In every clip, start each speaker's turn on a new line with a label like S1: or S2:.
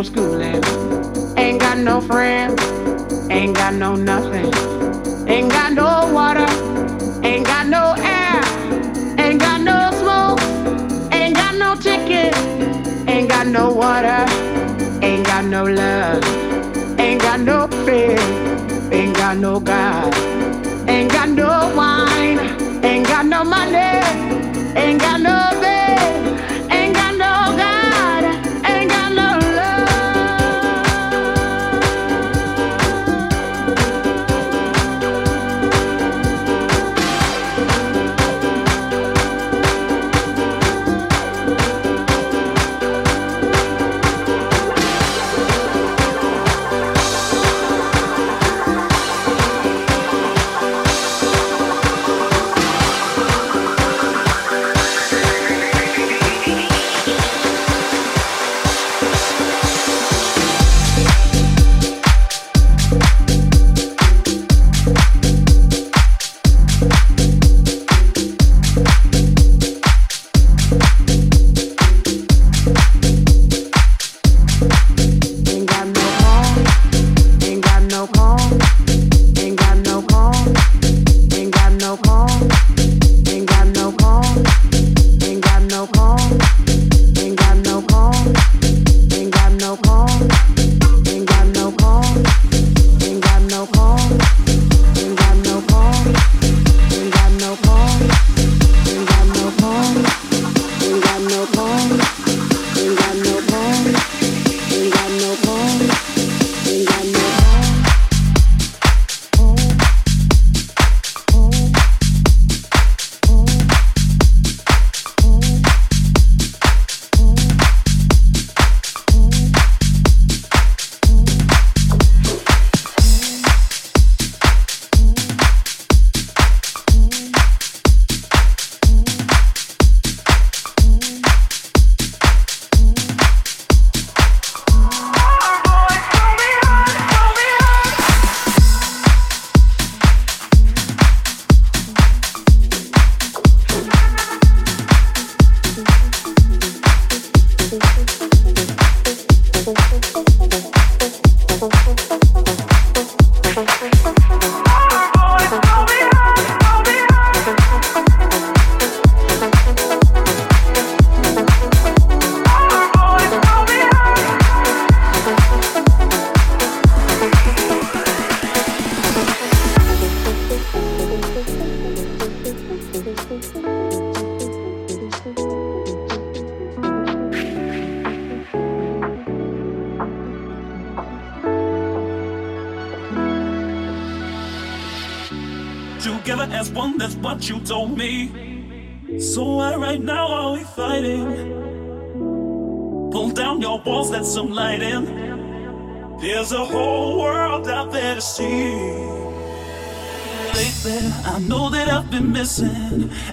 S1: no schooling. Ain't got no friends. Ain't got no nothing. Ain't got no
S2: water. Ain't got no air. Ain't got no smoke. Ain't got no ticket. Ain't got no water. Ain't got no love. Ain't got no fear. Ain't got no God.
S3: Ain't got no wine. Ain't got no money. Ain't got no. Bed.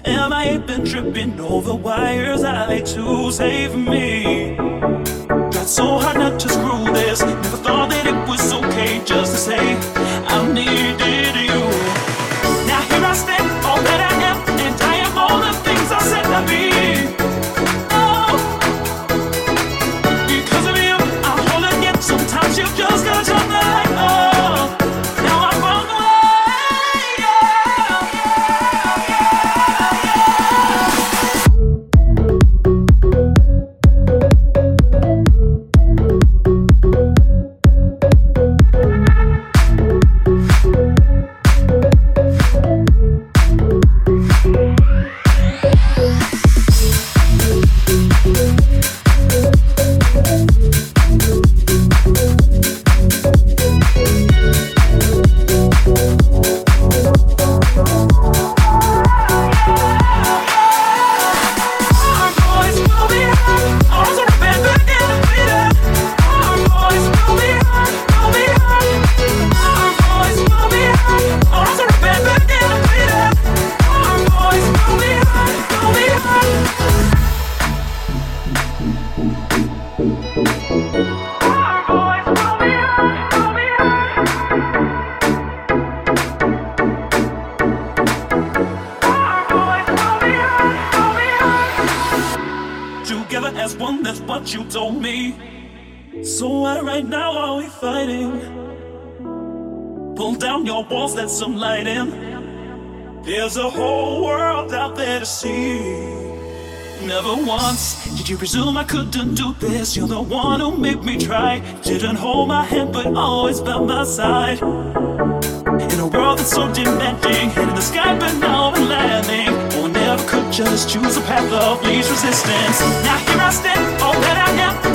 S3: Am I been tripping over wires? I like to save me. You presume I couldn't do this? You're the one who made me try. Didn't hold my hand, but always by my side. In a world that's so demanding, in the sky, but now I'm landing. Or never could just choose a path of least resistance. Now here I stand, oh, all that I am.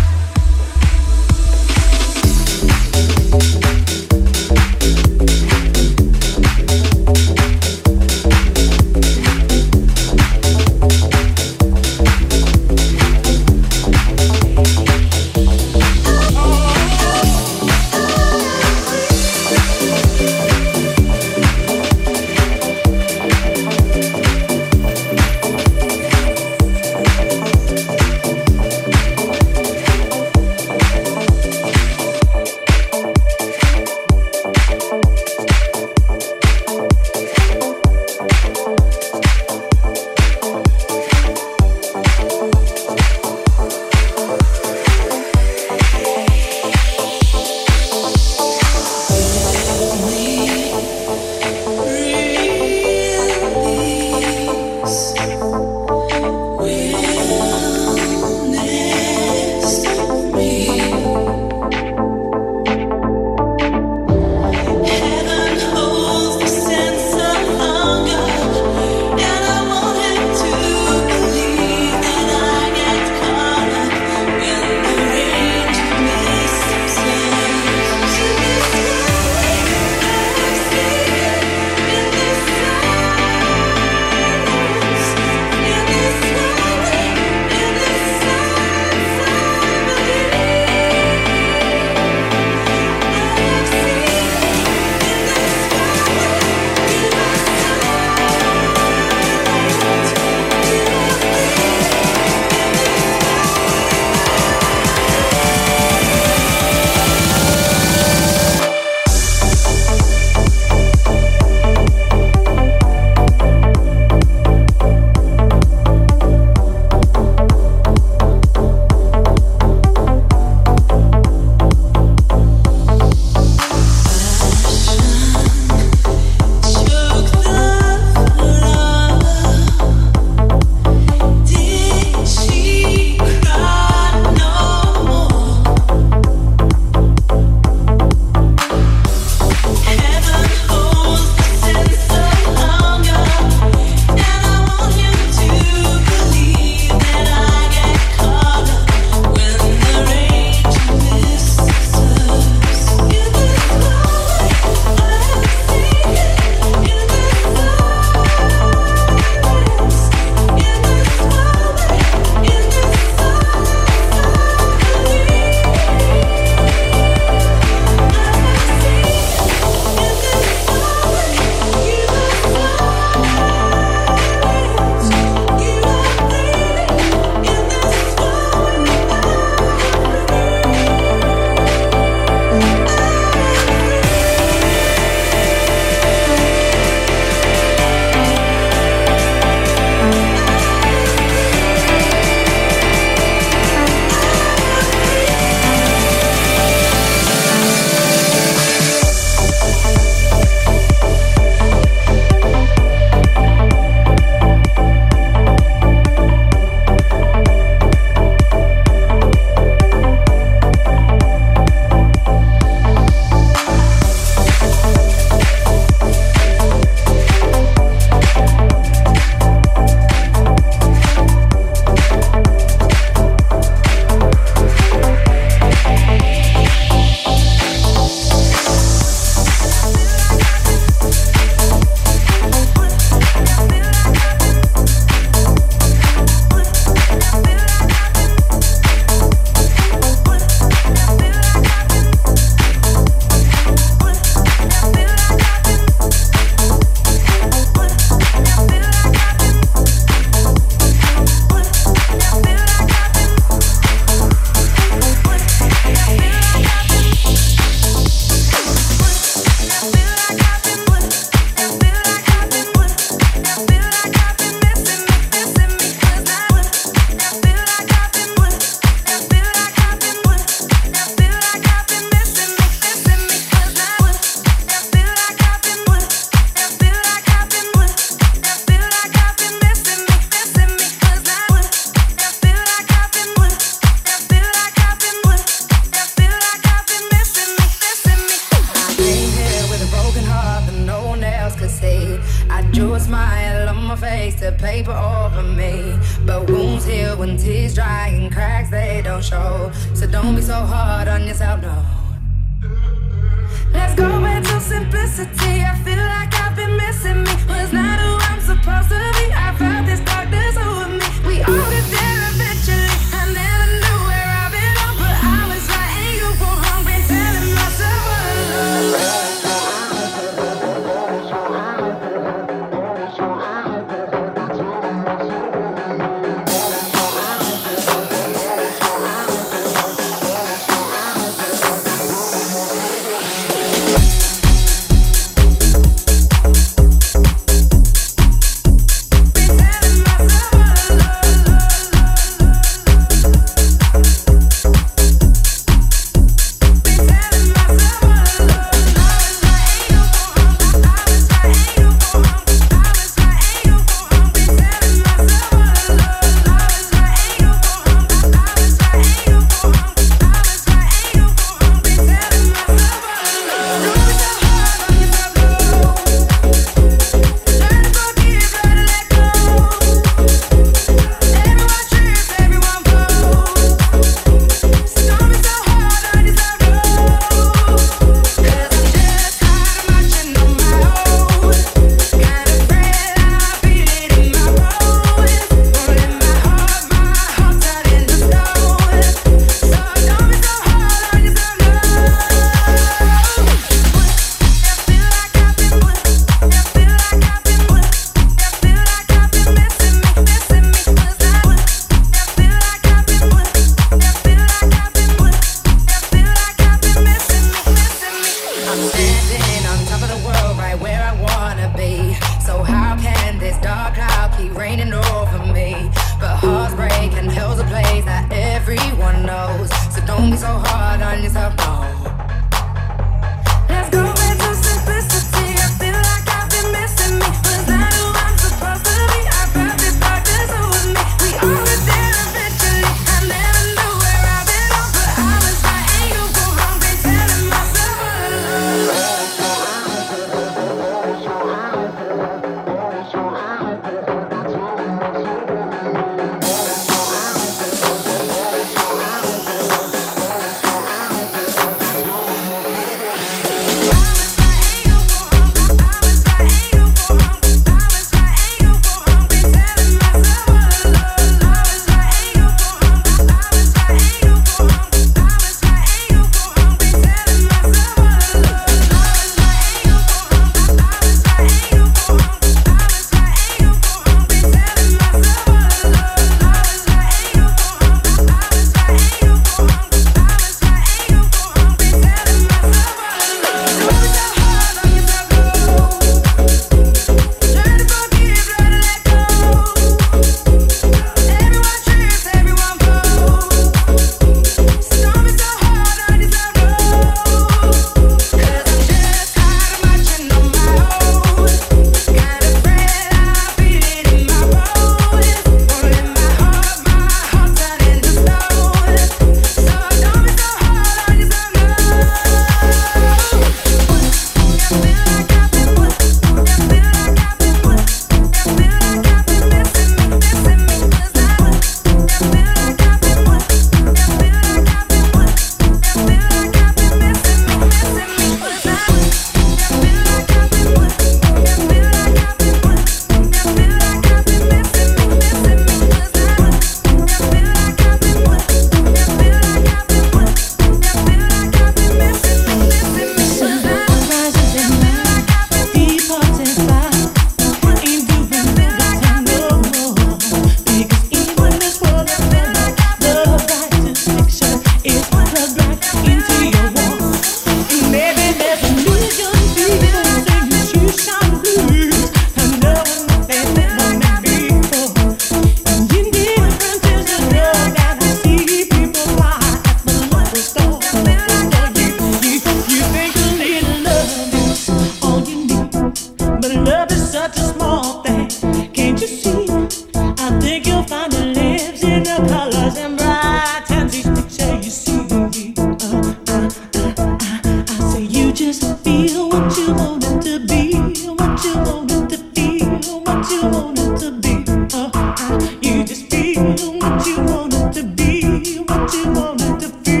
S4: You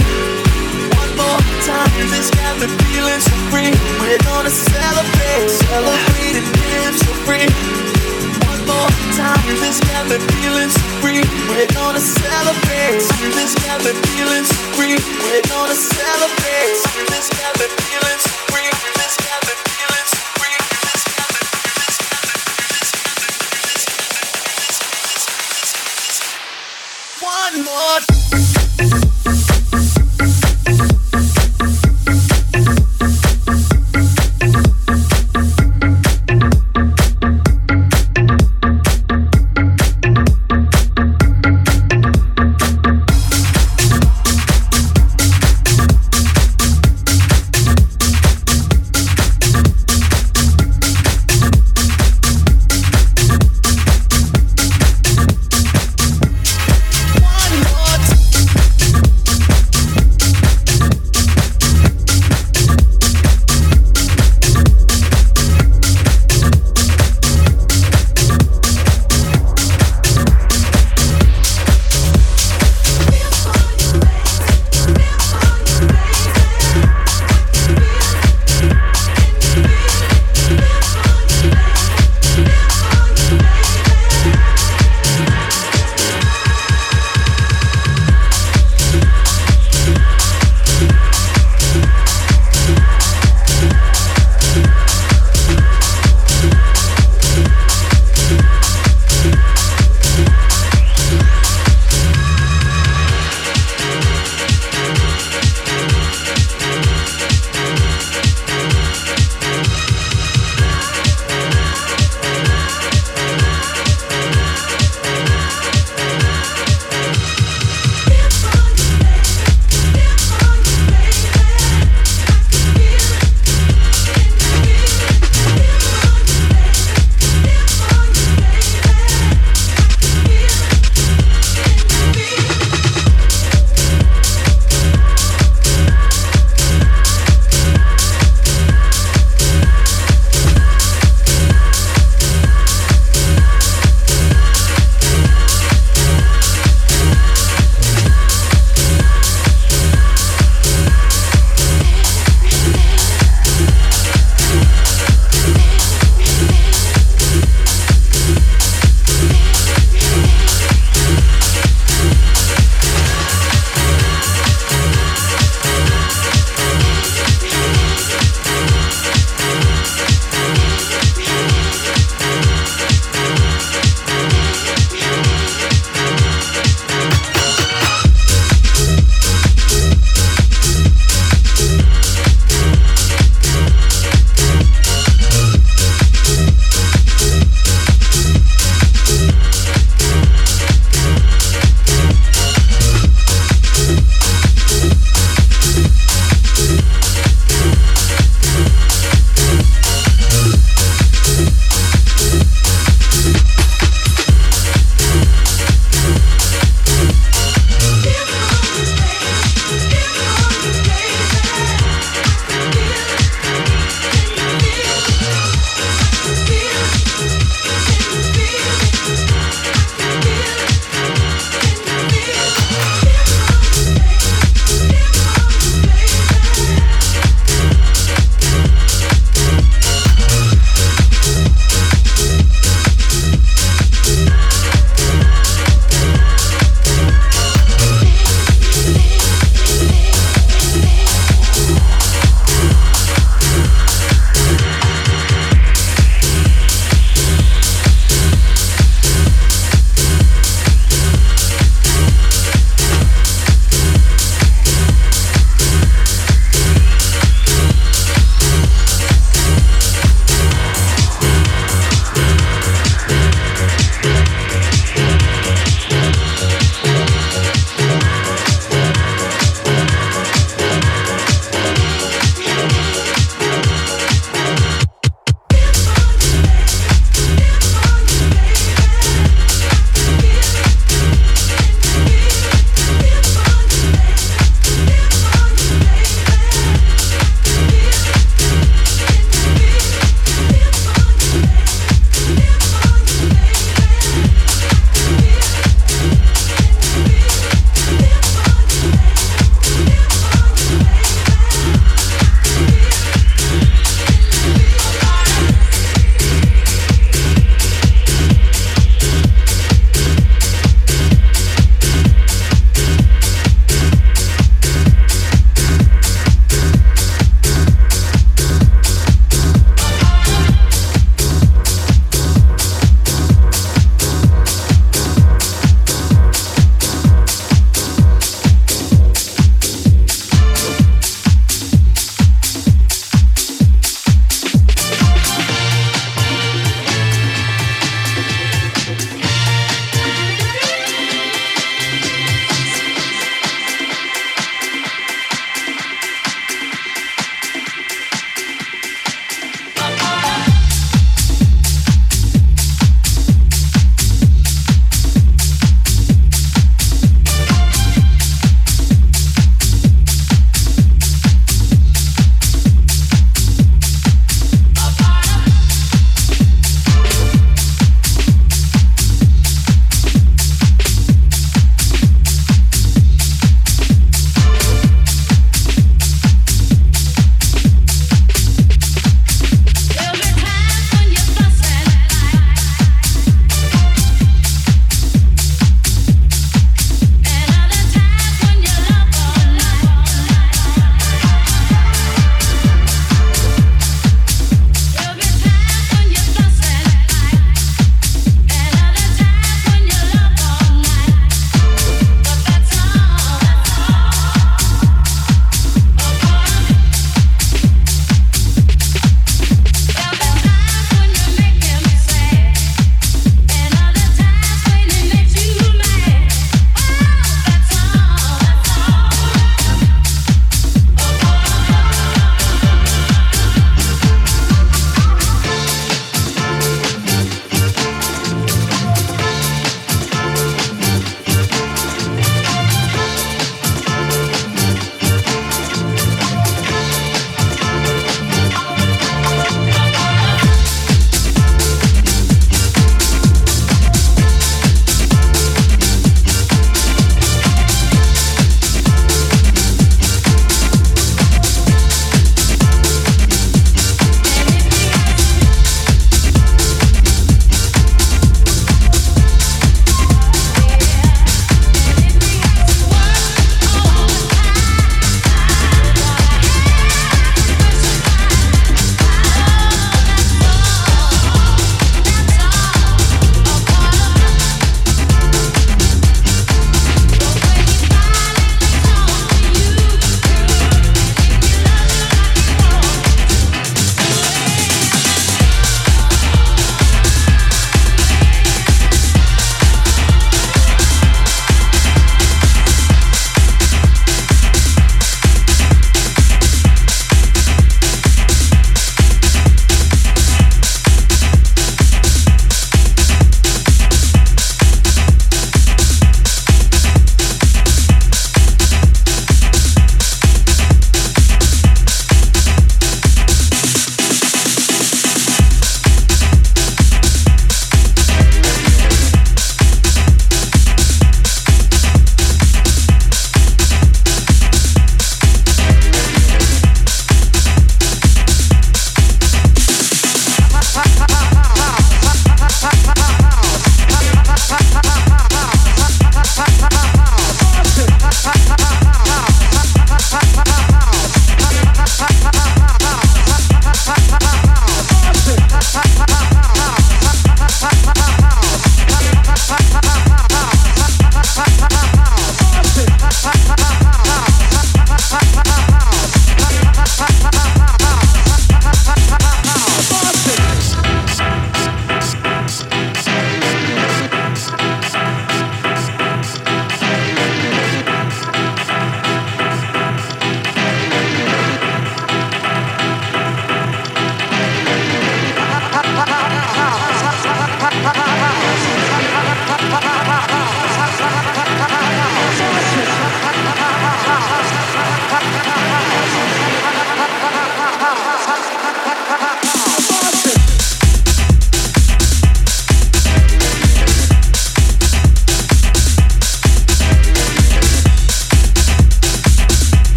S2: One more time. This got me feeling so free. We're gonna celebrate, celebrate and dance so free. One more time. This got me feeling so free. We're gonna celebrate. This got me feeling so free. We're gonna celebrate. This got me feeling so free. This got me feeling so free. This got me. One more.